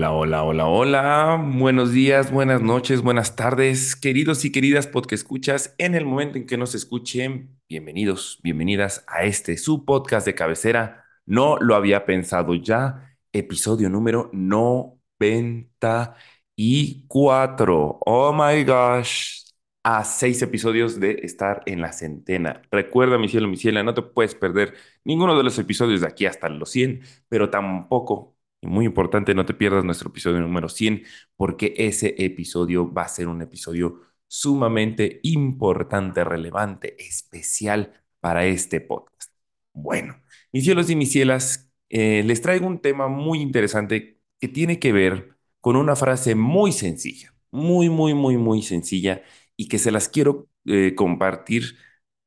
Hola, hola, hola, hola. Buenos días, buenas noches, buenas tardes, queridos y queridas podcast escuchas. En el momento en que nos escuchen, bienvenidos, bienvenidas a este su podcast de cabecera. No lo había pensado ya. Episodio número 94. Oh my gosh. A seis episodios de estar en la centena. Recuerda, mi cielo, mi cielo, no te puedes perder ninguno de los episodios de aquí hasta los 100, pero tampoco y muy importante, no te pierdas nuestro episodio número 100 porque ese episodio va a ser un episodio sumamente importante, relevante, especial para este podcast. Bueno, mis cielos y mis cielas, eh, les traigo un tema muy interesante que tiene que ver con una frase muy sencilla, muy, muy, muy, muy sencilla y que se las quiero eh, compartir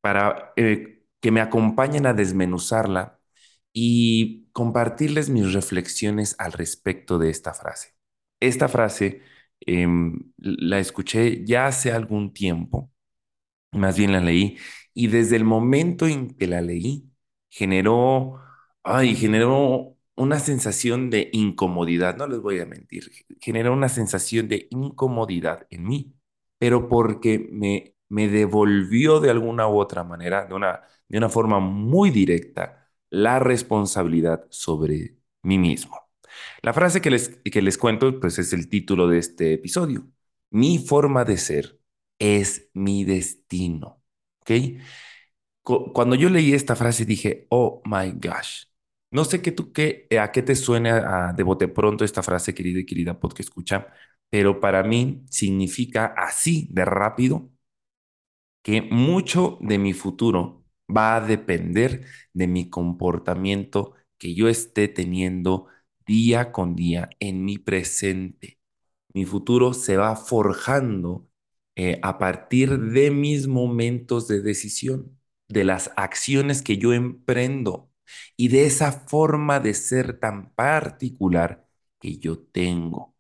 para eh, que me acompañen a desmenuzarla y compartirles mis reflexiones al respecto de esta frase. Esta frase em, la escuché ya hace algún tiempo, más bien la leí, y desde el momento en que la leí, generó, ay, generó una sensación de incomodidad, no les voy a mentir, generó una sensación de incomodidad en mí, pero porque me, me devolvió de alguna u otra manera, de una, de una forma muy directa, la responsabilidad sobre mí mismo. La frase que les, que les cuento, pues es el título de este episodio. Mi forma de ser es mi destino. ¿Ok? Cuando yo leí esta frase dije, oh my gosh. No sé qué tú, qué, a qué te suena a, de bote pronto esta frase, querida y querida podcast escucha, pero para mí significa así de rápido que mucho de mi futuro va a depender de mi comportamiento que yo esté teniendo día con día en mi presente. Mi futuro se va forjando eh, a partir de mis momentos de decisión, de las acciones que yo emprendo y de esa forma de ser tan particular que yo tengo.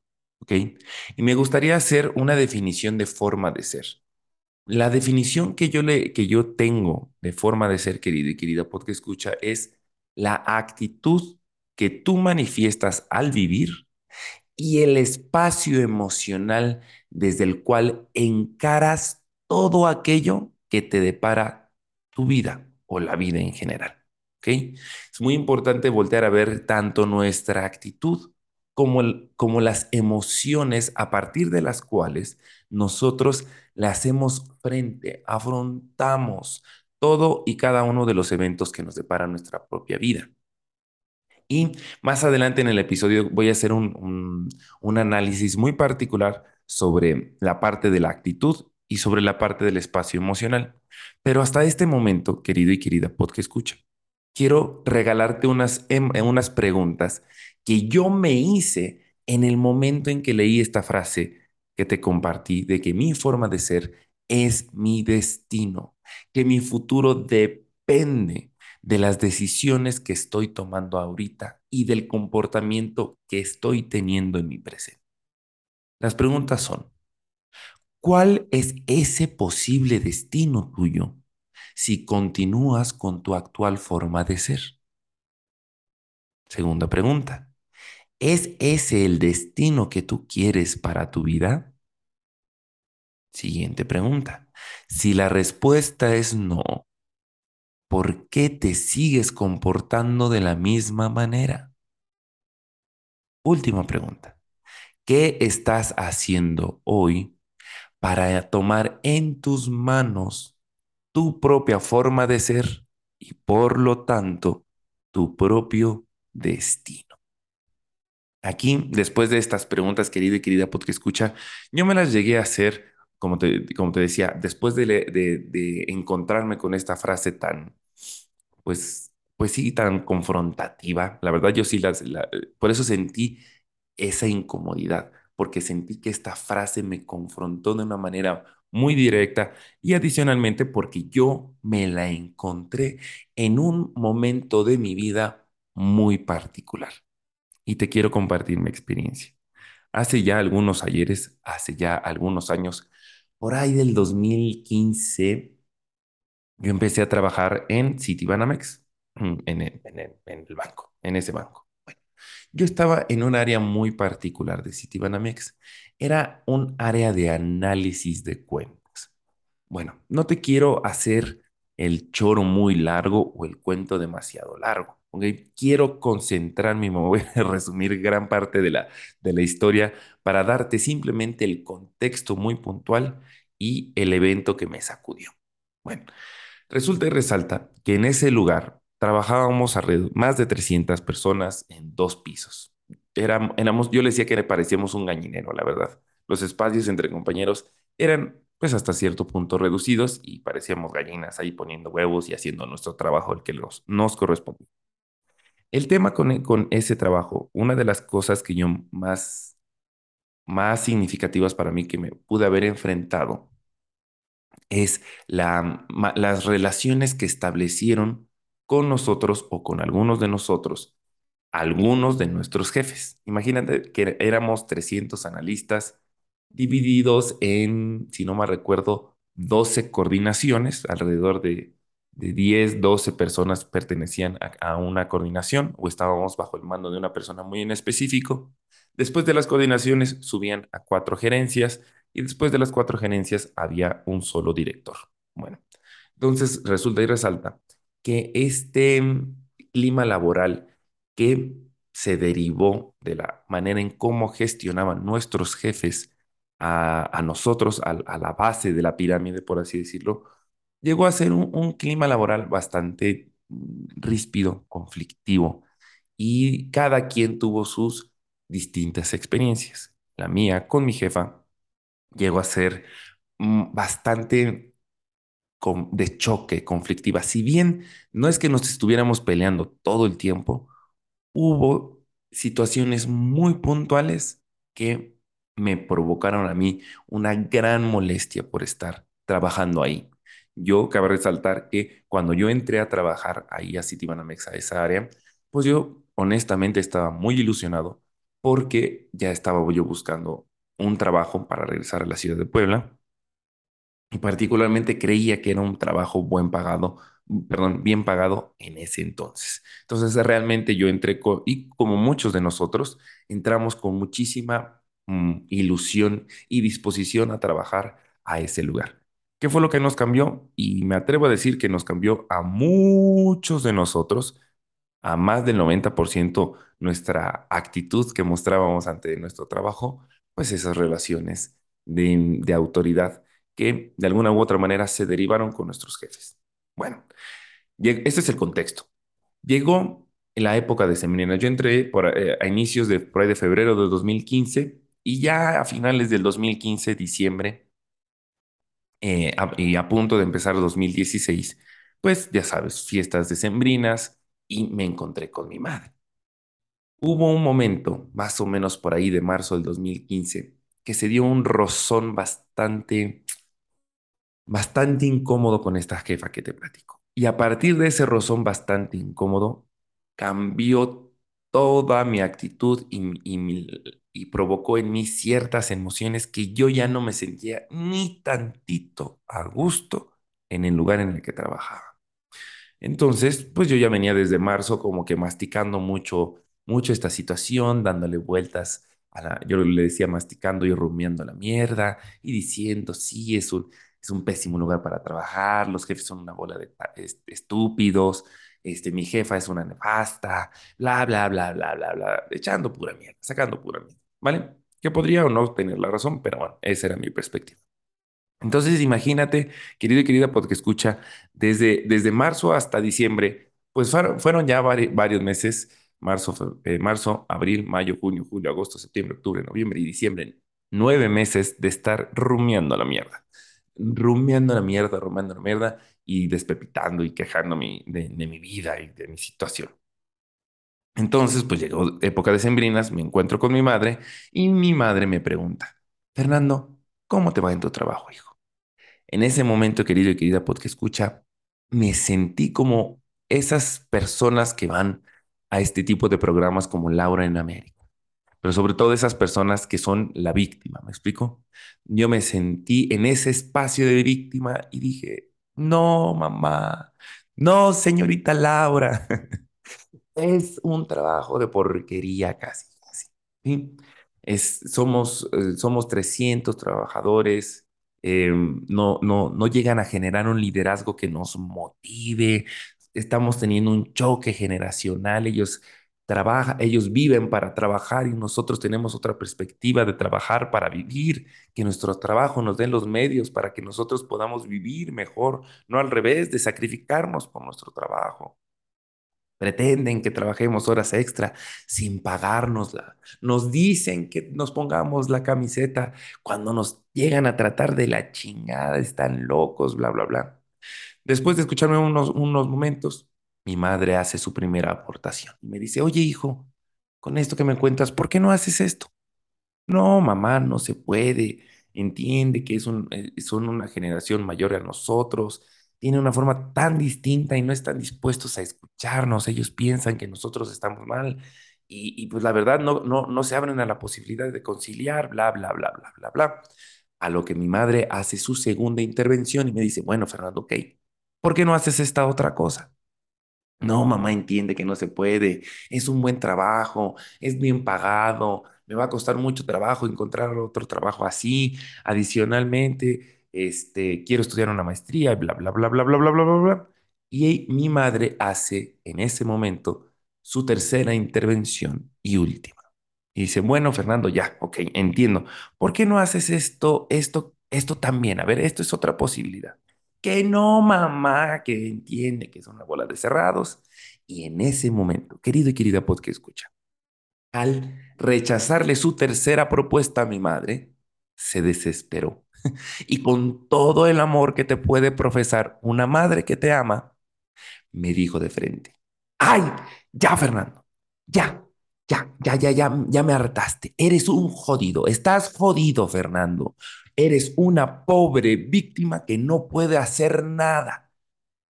Y me gustaría hacer una definición de forma de ser. La definición que yo, le, que yo tengo de forma de ser querido y querida porque escucha es la actitud que tú manifiestas al vivir y el espacio emocional desde el cual encaras todo aquello que te depara tu vida o la vida en general. Es muy importante voltear a ver tanto nuestra actitud como, como las emociones a partir de las cuales nosotros le hacemos frente, afrontamos todo y cada uno de los eventos que nos depara nuestra propia vida. Y más adelante en el episodio voy a hacer un, un, análisis muy particular sobre la parte de la actitud y sobre la parte del espacio emocional. Pero hasta este momento, querido y querida podcast escucha, quiero regalarte unas, em, unas preguntas que yo me hice en el momento en que leí esta frase que te compartí de que mi forma de ser es mi destino, que mi futuro depende de las decisiones que estoy tomando ahorita y del comportamiento que estoy teniendo en mi presente. Las preguntas son, ¿cuál es ese posible destino tuyo si continúas con tu actual forma de ser? Segunda pregunta, ¿Es ese el destino que tú quieres para tu vida? Siguiente pregunta. Si la respuesta es no, ¿por qué te sigues comportando de la misma manera? Última pregunta. ¿Qué estás haciendo hoy para tomar en tus manos tu propia forma de ser y por lo tanto tu propio destino? Aquí, después de estas preguntas, querida y querida podcast escucha, yo me las llegué a hacer, como te, como te decía, después de, de, encontrarme con esta frase tan, pues, pues sí, tan confrontativa. La verdad, yo sí las, la- por eso sentí esa incomodidad, porque sentí que esta frase me confrontó de una manera muy directa y adicionalmente porque yo me la encontré en un momento de mi vida muy particular. Y te quiero compartir mi experiencia. Hace ya algunos ayeres, hace ya algunos años, por ahí del 2015, yo empecé a trabajar en Citibanamex, en el, en el, banco, en ese banco. Yo estaba en un área muy particular de Citibanamex. Era un área de análisis de cuentas. Bueno, no te quiero hacer el choro muy largo o el cuento demasiado largo. Quiero concentrarme me voy a resumir gran parte de la, de la historia para darte simplemente el contexto muy puntual y el evento que me sacudió. Bueno, resulta y resalta que en ese lugar trabajábamos alrededor más de 300 personas en dos pisos. Éramos, yo le decía que parecíamos un gallinero, la verdad. Los espacios entre compañeros eran pues hasta cierto punto reducidos y parecíamos gallinas ahí poniendo huevos y haciendo nuestro trabajo, el que nos, nos correspondía. El tema con, con ese trabajo, una de las cosas que yo más, más significativas para mí que me pude haber enfrentado es las relaciones que establecieron con nosotros o con algunos de nosotros algunos de nuestros jefes. Imagínate que éramos 300 analistas divididos en, si no me recuerdo, 12 coordinaciones, alrededor de, de 10, 12 personas pertenecían a, una coordinación o estábamos bajo el mando de una persona muy en específico. Después de las coordinaciones subían a cuatro gerencias y después de las cuatro gerencias había un solo director. Bueno, entonces resulta y resalta que este mm, clima laboral que se derivó de la manera en cómo gestionaban nuestros jefes a, a nosotros, a, la base de la pirámide, por así decirlo, llegó a ser un, clima laboral bastante mm, ríspido, conflictivo, y cada quien tuvo sus distintas experiencias. La mía con mi jefa llegó a ser mm, bastante de choque, conflictiva. Si bien no es que nos estuviéramos peleando todo el tiempo, hubo situaciones muy puntuales que me provocaron a mí una gran molestia por estar trabajando ahí. Yo cabe resaltar que cuando yo entré a trabajar ahí a Citibanamex, a esa área, pues yo honestamente estaba muy ilusionado porque ya estaba yo buscando un trabajo para regresar a la ciudad de Puebla y particularmente creía que era un trabajo buen pagado, perdón, bien pagado en ese entonces. Entonces realmente yo entré con, y como muchos de nosotros, entramos con muchísima mm, ilusión y disposición a trabajar a ese lugar. ¿Qué fue lo que nos cambió? Y me atrevo a decir que nos cambió a muchos de nosotros, a más del 90% nuestra actitud que mostrábamos ante nuestro trabajo, pues esas relaciones de, autoridad que de alguna u otra manera se derivaron con nuestros jefes. Bueno, este es el contexto. Llegó en la época de sembrina. Yo entré por, eh, a inicios de, por ahí de febrero de 2015 y ya a finales del 2015, diciembre, eh, y a punto de empezar 2016, pues ya sabes, fiestas decembrinas y me encontré con mi madre. Hubo un momento, más o menos por ahí de marzo del 2015, que se dio un rozón bastante bastante incómodo con esta jefa que te platico. Y a partir de ese rozón bastante incómodo, cambió toda mi actitud y, y, provocó en mí ciertas emociones que yo ya no me sentía ni tantito a gusto en el lugar en el que trabajaba. Entonces, pues yo ya venía desde marzo como que masticando mucho, mucho esta situación, dándole vueltas a la, yo le decía masticando y rumiando la mierda y diciendo, sí, es un, es un pésimo lugar para trabajar, los jefes son una bola de estúpidos, este, mi jefa es una nefasta, bla, bla, bla, bla, bla, bla, echando pura mierda, sacando pura mierda, ¿vale? Que podría o no tener la razón, pero bueno, esa era mi perspectiva. Entonces, imagínate, querido y querida porque escucha, desde, desde marzo hasta diciembre, pues fueron, ya vari- varios meses, marzo, eh, marzo, abril, mayo, junio, julio, agosto, septiembre, octubre, noviembre y diciembre, nueve meses de estar rumiando la mierda, rumiando la mierda, rumiando la mierda, y despepitando y quejándome de, de mi vida y de mi situación. Entonces, pues llegó época de sembrinas, me encuentro con mi madre y mi madre me pregunta, Fernando, ¿cómo te va en tu trabajo, hijo? En ese momento, querido y querida podcast escucha, me sentí como esas personas que van a este tipo de programas como Laura en América, pero sobre todo esas personas que son la víctima, ¿me explico? Yo me sentí en ese espacio de víctima y dije, no, mamá, no, señorita Laura. Es un trabajo de porquería casi, casi. ¿sí? Somos, eh, somos 300 trabajadores, eh, no, no, no llegan a generar un liderazgo que nos motive, estamos teniendo un choque generacional, ellos trabajan, ellos viven para trabajar y nosotros tenemos otra perspectiva de trabajar para vivir, que nuestro trabajo nos den los medios para que nosotros podamos vivir mejor, no al revés, de sacrificarnos por nuestro trabajo. Pretenden que trabajemos horas extra sin pagárnosla. Nos dicen que nos pongamos la camiseta cuando nos llegan a tratar de la chingada, están locos, bla, bla, bla. Después de escucharme unos, unos momentos, mi madre hace su primera aportación y me dice, oye hijo, con esto que me cuentas, ¿por qué no haces esto? No, mamá, no se puede. Entiende que es un, eh, son una generación mayor a nosotros tienen una forma tan distinta y no están dispuestos a escucharnos. Ellos piensan que nosotros estamos mal y, y, pues la verdad no, no, no se abren a la posibilidad de conciliar, bla, bla, bla, bla, bla, bla. A lo que mi madre hace su segunda intervención y me dice, bueno, Fernando, ok, ¿por qué no haces esta otra cosa? No, mamá entiende que no se puede, es un buen trabajo, es bien pagado, me va a costar mucho trabajo encontrar otro trabajo así. Adicionalmente, este, quiero estudiar una maestría, bla, bla, bla, bla, bla, bla, bla, bla, bla. Y mi madre hace en ese momento su tercera intervención y última. Y dice, bueno, Fernando, ya, ok, entiendo. ¿Por qué no haces esto, esto, esto también? A ver, esto es otra posibilidad. Que no, mamá, que entiende que es una bola de cerrados. Y en ese momento, querido y querida podcast escucha, al rechazarle su tercera propuesta a mi madre, se desesperó. Y con todo el amor que te puede profesar una madre que te ama, me dijo de frente, ay, ya, Fernando, ya, ya, ya, ya, ya, ya me hartaste. Eres un jodido, estás jodido, Fernando. Eres una pobre víctima que no puede hacer nada.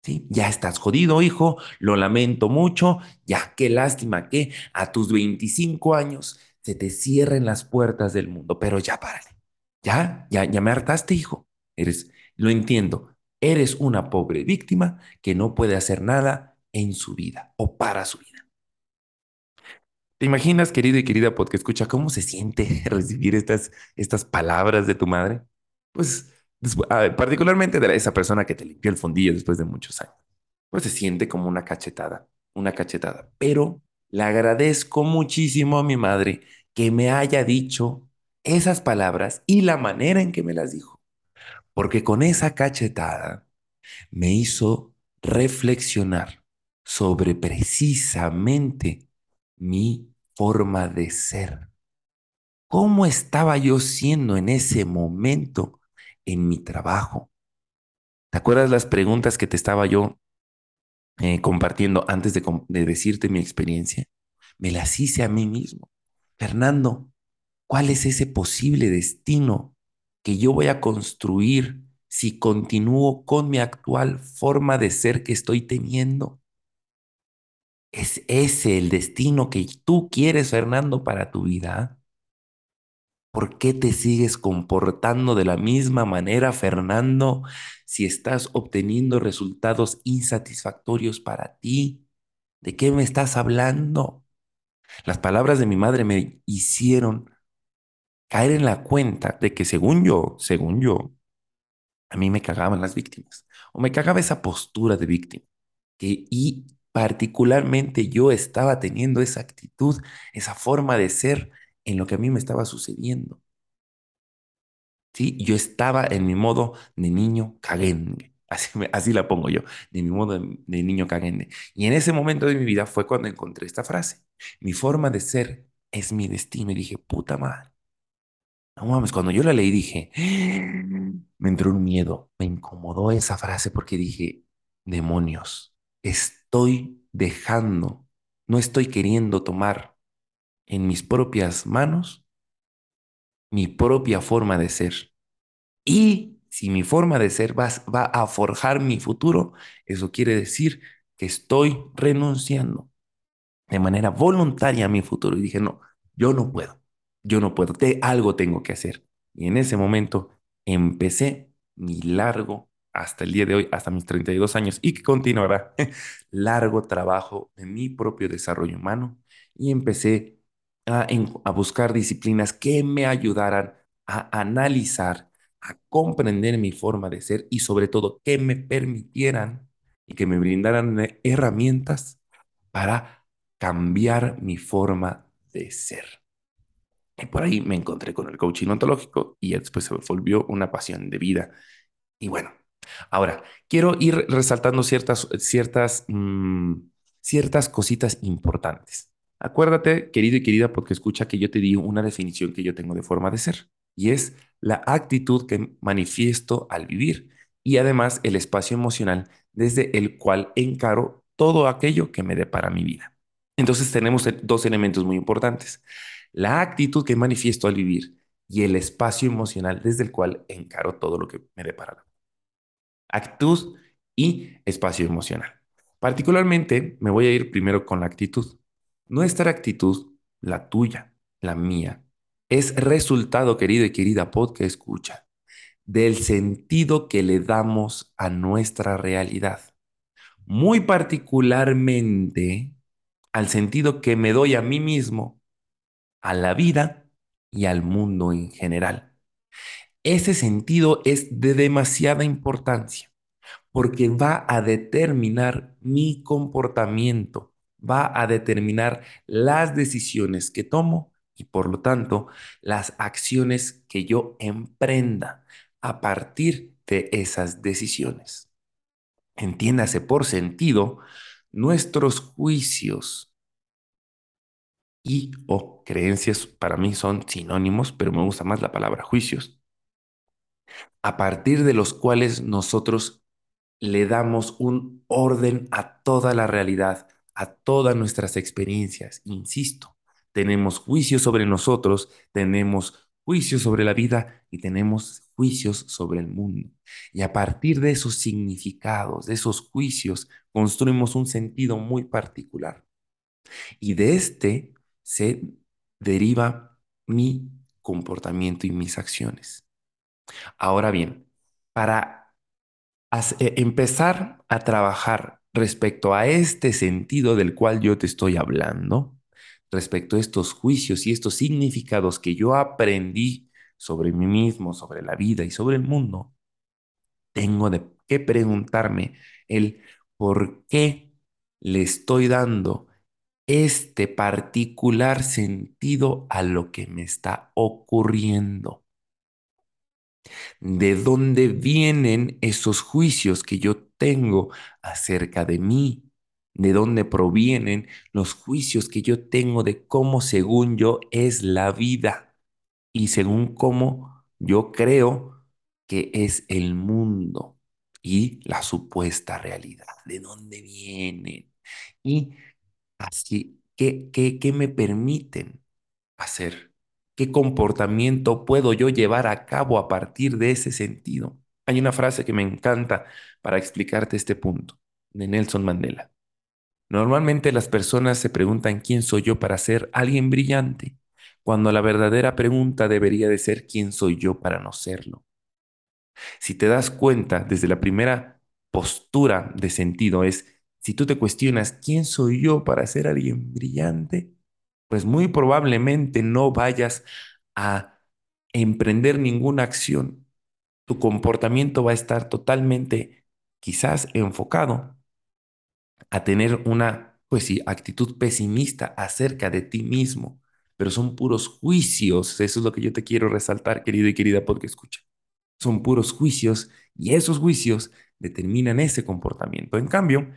¿Sí? Ya estás jodido, hijo, lo lamento mucho, ya qué lástima que a tus 25 años se te cierren las puertas del mundo, pero ya párale. Ya, ya, ya me hartaste, hijo. Eres, lo entiendo, eres una pobre víctima que no puede hacer nada en su vida o para su vida. ¿Te imaginas, querido y querida porque escucha cómo se siente recibir estas, estas palabras de tu madre? Pues particularmente de esa persona que te limpió el fondillo después de muchos años. Pues se siente como una cachetada, una cachetada. Pero le agradezco muchísimo a mi madre que me haya dicho esas palabras y la manera en que me las dijo. Porque con esa cachetada me hizo reflexionar sobre precisamente mi forma de ser. ¿Cómo estaba yo siendo en ese momento en mi trabajo? ¿Te acuerdas las preguntas que te estaba yo eh, compartiendo antes de, de decirte mi experiencia? Me las hice a mí mismo. Fernando, ¿cuál es ese posible destino que yo voy a construir si continúo con mi actual forma de ser que estoy teniendo? ¿Es ese el destino que tú quieres, Fernando, para tu vida? ¿Por qué te sigues comportando de la misma manera, Fernando, si estás obteniendo resultados insatisfactorios para ti? ¿De qué me estás hablando? Las palabras de mi madre me hicieron caer en la cuenta de que según yo, según yo, a mí me cagaban las víctimas o me cagaba esa postura de víctima. Que, y particularmente yo estaba teniendo esa actitud, esa forma de ser en lo que a mí me estaba sucediendo. ¿Sí? Yo estaba en mi modo de niño caguengue. Así, así la pongo yo, de mi modo de, niño caguengue. Y en ese momento de mi vida fue cuando encontré esta frase. Mi forma de ser es mi destino. Y dije, puta madre. No mames, cuando yo la leí dije, me entró un miedo, me incomodó esa frase porque dije, demonios, estoy dejando, no estoy queriendo tomar en mis propias manos mi propia forma de ser. Y si mi forma de ser va, va a forjar mi futuro, eso quiere decir que estoy renunciando de manera voluntaria a mi futuro. Y dije, no, yo no puedo, yo no puedo, te, algo tengo que hacer. Y en ese momento empecé mi largo, hasta el día de hoy, hasta mis 32 años, y que continuará, largo trabajo en mi propio desarrollo humano. Y empecé a, a buscar disciplinas que me ayudaran a analizar, a comprender mi forma de ser y sobre todo que me permitieran y que me brindaran herramientas para cambiar mi forma de ser. Y por ahí me encontré con el coaching ontológico y después se volvió una pasión de vida. Y bueno, ahora quiero ir resaltando ciertas, ciertas, mmm, ciertas cositas importantes. Acuérdate, querido y querida, porque escucha que yo te di una definición que yo tengo de forma de ser y es la actitud que manifiesto al vivir y además el espacio emocional desde el cual encaro todo aquello que me depara mi vida. Entonces tenemos dos elementos muy importantes. La actitud que manifiesto al vivir y el espacio emocional desde el cual encaro todo lo que me depara. la Actitud y espacio emocional. Particularmente me voy a ir primero con la actitud. Nuestra actitud, la tuya, la mía, es resultado, querido y querida pod que escucha, del sentido que le damos a nuestra realidad. Muy particularmente al sentido que me doy a mí mismo, a la vida y al mundo en general. Ese sentido es de demasiada importancia porque va a determinar mi comportamiento, va a determinar las decisiones que tomo y por lo tanto las acciones que yo emprenda a partir de esas decisiones. Entiéndase por sentido, nuestros juicios y o creencias para mí son sinónimos, pero me gusta más la palabra juicios, a partir de los cuales nosotros le damos un orden a toda la realidad, a todas nuestras experiencias. Insisto, tenemos juicios sobre nosotros, tenemos juicios sobre la vida y tenemos juicios sobre el mundo. Y a partir de esos significados, de esos juicios, construimos un sentido muy particular. Y de este se deriva mi comportamiento y mis acciones. Ahora bien, para empezar a trabajar respecto a este sentido del cual yo te estoy hablando, respecto a estos juicios y estos significados que yo aprendí sobre mí mismo, sobre la vida y sobre el mundo, tengo de que preguntarme el por qué le estoy dando este particular sentido a lo que me está ocurriendo. ¿De dónde vienen esos juicios que yo tengo acerca de mí? ¿De dónde provienen los juicios que yo tengo de cómo según yo es la vida y según cómo yo creo que es el mundo y la supuesta realidad? ¿De dónde vienen? Y así, ¿qué, qué, qué me permiten hacer? ¿Qué comportamiento puedo yo llevar a cabo a partir de ese sentido? Hay una frase que me encanta para explicarte este punto, de Nelson Mandela. Normalmente las personas se preguntan quién soy yo para ser alguien brillante, cuando la verdadera pregunta debería de ser quién soy yo para no serlo. Si te das cuenta, desde la primera postura de sentido es, si tú te cuestionas quién soy yo para ser alguien brillante, pues muy probablemente no vayas a emprender ninguna acción. Tu comportamiento va a estar totalmente quizás enfocado a tener una, pues sí, actitud pesimista acerca de ti mismo, pero son puros juicios. Eso es lo que yo te quiero resaltar, querido y querida porque escucha. Son puros juicios y esos juicios determinan ese comportamiento. En cambio,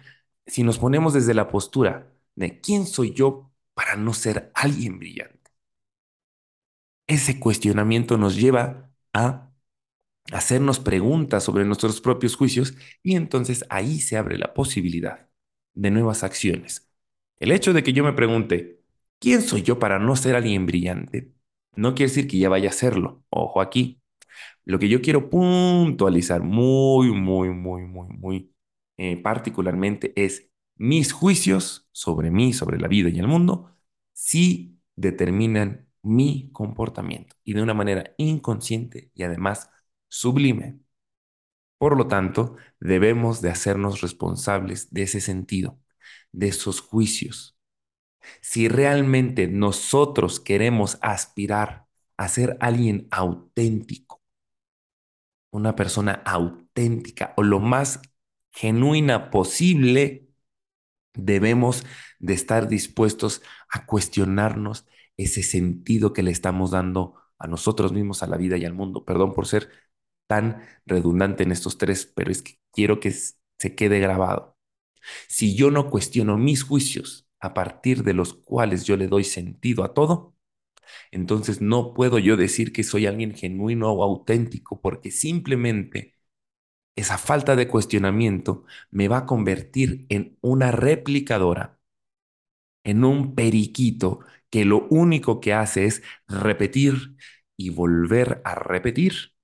si nos ponemos desde la postura de quién soy yo para no ser alguien brillante. ese cuestionamiento nos lleva a hacernos preguntas sobre nuestros propios juicios y entonces ahí se abre la posibilidad de nuevas acciones. El hecho de que yo me pregunte, ¿quién soy yo para no ser alguien brillante? No quiere decir que ya vaya a serlo. Ojo aquí. Lo que yo quiero puntualizar muy, muy, muy, muy, muy eh, particularmente es mis juicios sobre mí, sobre la vida y el mundo, sí determinan mi comportamiento y de una manera inconsciente y además sublime. Por lo tanto, debemos de hacernos responsables de ese sentido, de esos juicios. Si realmente nosotros queremos aspirar a ser alguien auténtico, una persona auténtica o lo más genuina posible, debemos de estar dispuestos a cuestionarnos ese sentido que le estamos dando a nosotros mismos, a la vida y al mundo. Perdón por ser tan redundante en estos tres, pero es que quiero que se quede grabado. Si yo no cuestiono mis juicios a partir de los cuales yo le doy sentido a todo, entonces no puedo yo decir que soy alguien genuino o auténtico porque simplemente esa falta de cuestionamiento me va a convertir en una replicadora, en un periquito que lo único que hace es repetir y volver a repetir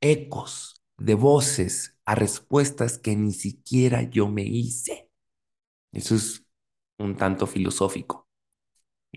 ecos de voces a respuestas que ni siquiera yo me hice. Eso es un tanto filosófico.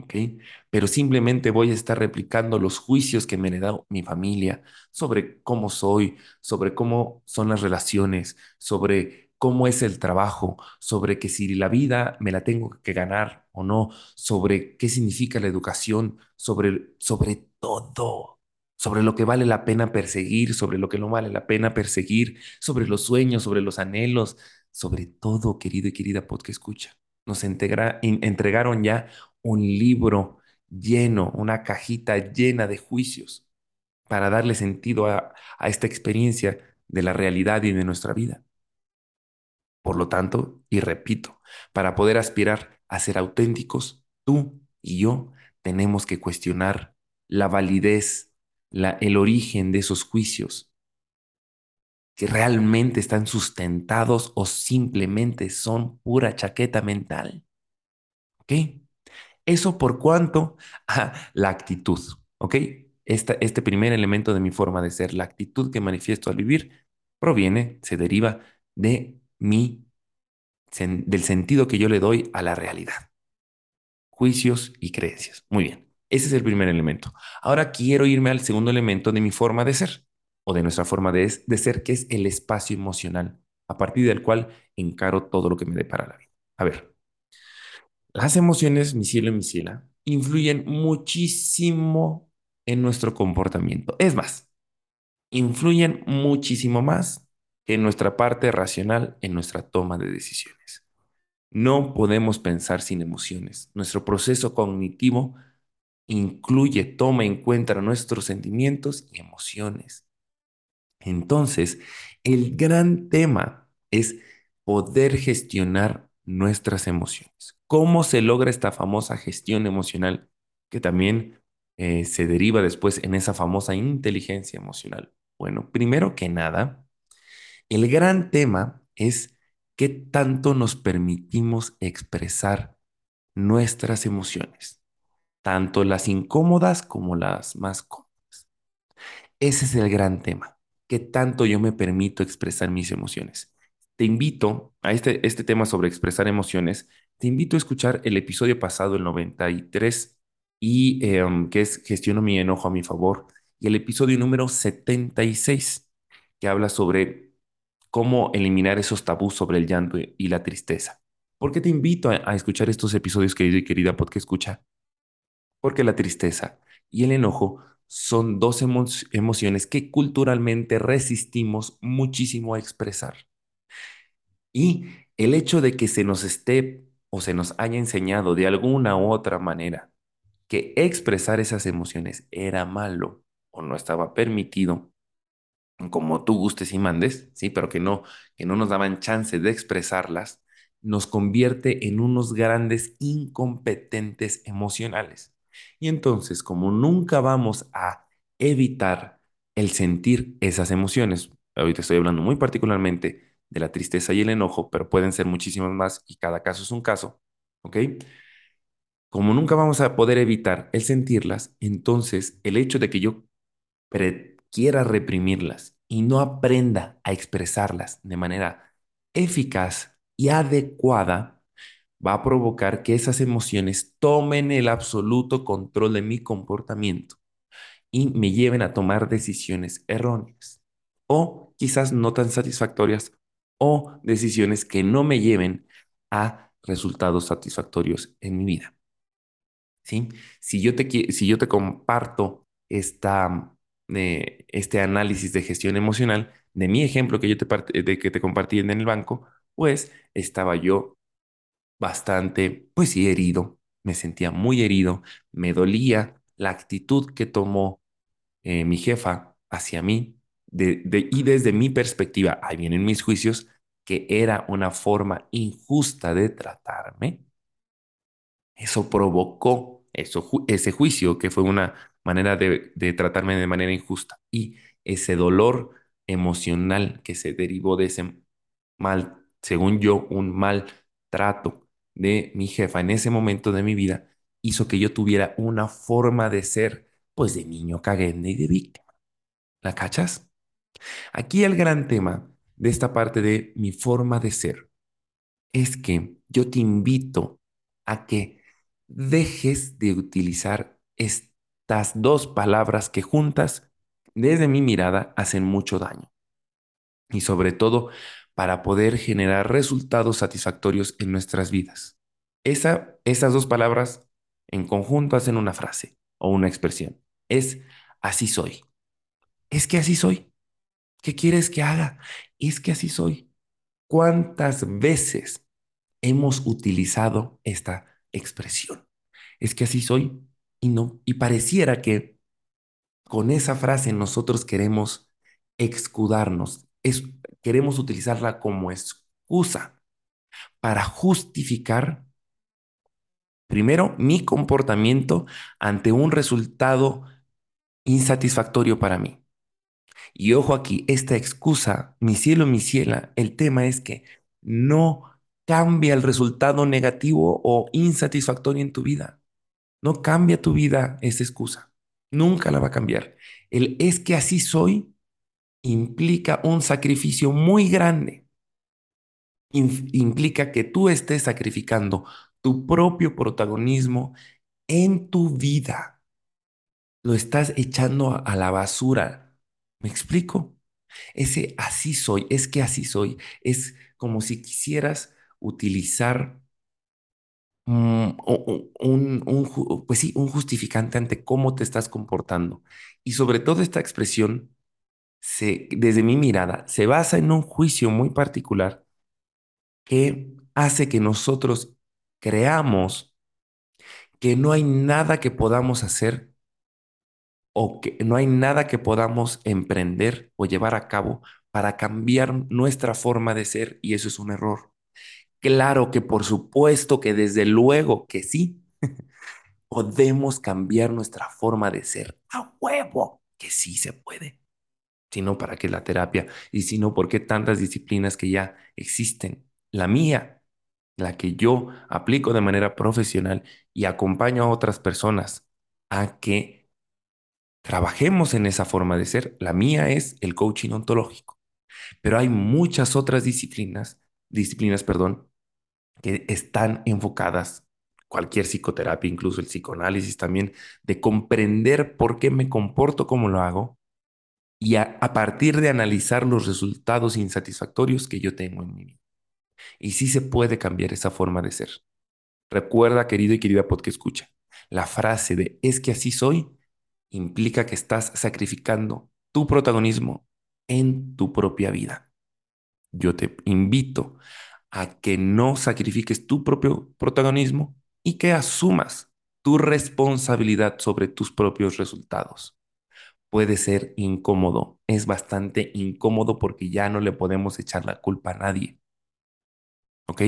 ¿Okay? Pero simplemente voy a estar replicando los juicios que me dado mi familia sobre cómo soy, sobre cómo son las relaciones, sobre cómo es el trabajo, sobre que si la vida me la tengo que ganar o no, sobre qué significa la educación, sobre, sobre todo, sobre lo que vale la pena perseguir, sobre lo que no vale la pena perseguir, sobre los sueños, sobre los anhelos, sobre todo, querido y querida podcast escucha. Nos entregaron ya un libro lleno, una cajita llena de juicios para darle sentido a, a esta experiencia de la realidad y de nuestra vida. Por lo tanto, y repito, para poder aspirar a ser auténticos, tú y yo tenemos que cuestionar la validez, la, el origen de esos juicios, que realmente están sustentados o simplemente son pura chaqueta mental. ¿Ok? Eso por cuanto a la actitud, ¿ok? Este primer elemento de mi forma de ser, la actitud que manifiesto al vivir, proviene, se deriva de mi, del sentido que yo le doy a la realidad. Juicios y creencias. Muy bien, ese es el primer elemento. Ahora quiero irme al segundo elemento de mi forma de ser, o de nuestra forma de, de ser, que es el espacio emocional, a partir del cual encaro todo lo que me depara la vida. A ver, las emociones, mi cielo y mi ciela, influyen muchísimo en nuestro comportamiento. Es más, influyen muchísimo más que en nuestra parte racional, en nuestra toma de decisiones. No podemos pensar sin emociones. Nuestro proceso cognitivo incluye, toma en cuenta nuestros sentimientos y emociones. Entonces, el gran tema es poder gestionar nuestras emociones. ¿Cómo se logra esta famosa gestión emocional que también eh, se deriva después en esa famosa inteligencia emocional? Bueno, primero que nada, el gran tema es qué tanto nos permitimos expresar nuestras emociones, tanto las incómodas como las más cómodas. Ese es el gran tema, qué tanto yo me permito expresar mis emociones te invito a este, este tema sobre expresar emociones, te invito a escuchar el episodio pasado, el 93, y, eh, que es Gestiono mi enojo a mi favor, y el episodio número 76, que habla sobre cómo eliminar esos tabús sobre el llanto y la tristeza. ¿Por qué te invito a, escuchar estos episodios, querido y querida porque escucha? Porque la tristeza y el enojo son dos emo emociones que culturalmente resistimos muchísimo a expresar. Y el hecho de que se nos esté o se nos haya enseñado de alguna u otra manera que expresar esas emociones era malo o no estaba permitido, como tú gustes y mandes, sí, pero que no, que no nos daban chance de expresarlas, nos convierte en unos grandes incompetentes emocionales. Y entonces, como nunca vamos a evitar el sentir esas emociones, ahorita estoy hablando muy particularmente de la tristeza y el enojo, pero pueden ser muchísimas más y cada caso es un caso, ¿ok? Como nunca vamos a poder evitar el sentirlas, entonces el hecho de que yo quiera reprimirlas y no aprenda a expresarlas de manera eficaz y adecuada, va a provocar que esas emociones tomen el absoluto control de mi comportamiento y me lleven a tomar decisiones erróneas o quizás no tan satisfactorias o decisiones que no me lleven a resultados satisfactorios en mi vida. ¿Sí? Si yo te, si yo te comparto esta, eh, este análisis de gestión emocional, de mi ejemplo que yo te, de que te compartí en el banco, pues estaba yo bastante, pues sí, herido, me sentía muy herido, me dolía la actitud que tomó eh, mi jefa hacia mí, y desde mi perspectiva, ahí vienen mis juicios, que era una forma injusta de tratarme, eso provocó eso, ese juicio, que fue una manera de, de tratarme de manera injusta, y ese dolor emocional que se derivó de ese mal, según yo, un mal trato de mi jefa en ese momento de mi vida, hizo que yo tuviera una forma de ser, pues de niño caguende y de víctima. ¿La cachas? Aquí el gran tema de esta parte de mi forma de ser es que yo te invito a que dejes de utilizar estas dos palabras que juntas, desde mi mirada, hacen mucho daño. Y sobre todo para poder generar resultados satisfactorios en nuestras vidas. Esa, esas dos palabras en conjunto hacen una frase o una expresión. Es así soy. Es que así soy. ¿Qué quieres que haga? Es que así soy. ¿Cuántas veces hemos utilizado esta expresión? Es que así soy y no y pareciera que con esa frase nosotros queremos excudarnos, es, queremos utilizarla como excusa para justificar primero mi comportamiento ante un resultado insatisfactorio para mí. Y ojo aquí, esta excusa, mi cielo, mi ciela, el tema es que no cambia el resultado negativo o insatisfactorio en tu vida. No cambia tu vida esa excusa. Nunca la va a cambiar. El es que así soy implica un sacrificio muy grande. implica que tú estés sacrificando tu propio protagonismo en tu vida. Lo estás echando a la basura. ¿Me explico? Ese así soy, es que así soy, es como si quisieras utilizar un, un, pues sí, un justificante ante cómo te estás comportando. Y sobre todo esta expresión desde mi mirada, se basa en un juicio muy particular que hace que nosotros creamos que no hay nada que podamos hacer o que no hay nada que podamos emprender o llevar a cabo para cambiar nuestra forma de ser y eso es un error. Claro que por supuesto que desde luego que sí, podemos cambiar nuestra forma de ser a huevo, que sí se puede sino para qué la terapia y si no, por qué tantas disciplinas que ya existen. La mía, la que yo aplico de manera profesional y acompaño a otras personas a que trabajemos en esa forma de ser. La mía es el coaching ontológico, pero hay muchas otras disciplinas, disciplinas, perdón, que están enfocadas cualquier psicoterapia, incluso el psicoanálisis también, de comprender por qué me comporto como lo hago y a, partir de analizar los resultados insatisfactorios que yo tengo en mi vida. Y sí se puede cambiar esa forma de ser. Recuerda, querido y querida podcast escucha, la frase de es que así soy implica que estás sacrificando tu protagonismo en tu propia vida. Yo te invito a que no sacrifiques tu propio protagonismo y que asumas tu responsabilidad sobre tus propios resultados puede ser incómodo. Es bastante incómodo porque ya no le podemos echar la culpa a nadie. ¿Ok?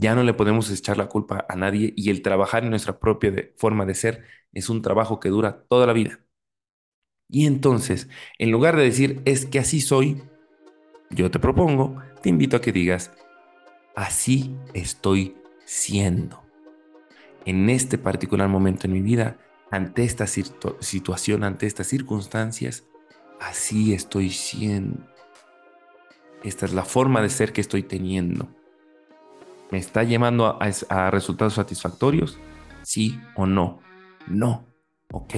Ya no le podemos echar la culpa a nadie y el trabajar en nuestra propia forma de ser es un trabajo que dura toda la vida. Y entonces, en lugar de decir es que así soy, yo te propongo, te invito a que digas, así estoy siendo. En este particular momento en mi vida, ante esta situación, ante estas circunstancias, así estoy siendo. Esta es la forma de ser que estoy teniendo. ¿Me está llevando a, resultados satisfactorios? ¿Sí o no? No. Ok.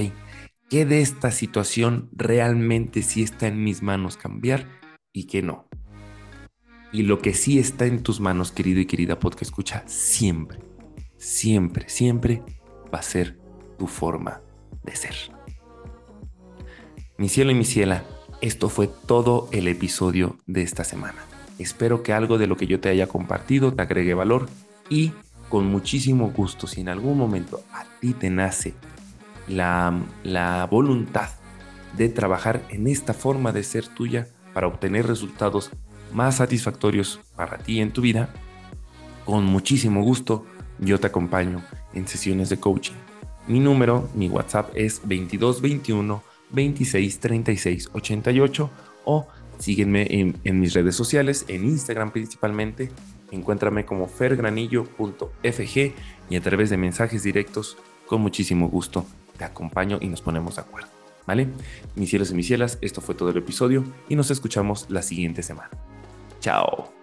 ¿Qué de esta situación realmente sí está en mis manos cambiar y qué no? Y lo que sí está en tus manos, querido y querida podcast escucha, siempre, siempre, siempre va a ser tu forma de ser. Mi cielo y mi ciela, esto fue todo el episodio de esta semana. Espero que algo de lo que yo te haya compartido te agregue valor y con muchísimo gusto, si en algún momento a ti te nace la, la voluntad de trabajar en esta forma de ser tuya para obtener resultados más satisfactorios para ti en tu vida, con muchísimo gusto yo te acompaño en sesiones de coaching. Mi número, mi WhatsApp es 2221 26 36 88 o sígueme en, mis redes sociales, en Instagram principalmente. Encuéntrame como fergranillo.fg y a través de mensajes directos, con muchísimo gusto te acompaño y nos ponemos de acuerdo. ¿Vale? Mis cielos y mis cielas, esto fue todo el episodio y nos escuchamos la siguiente semana. Chao.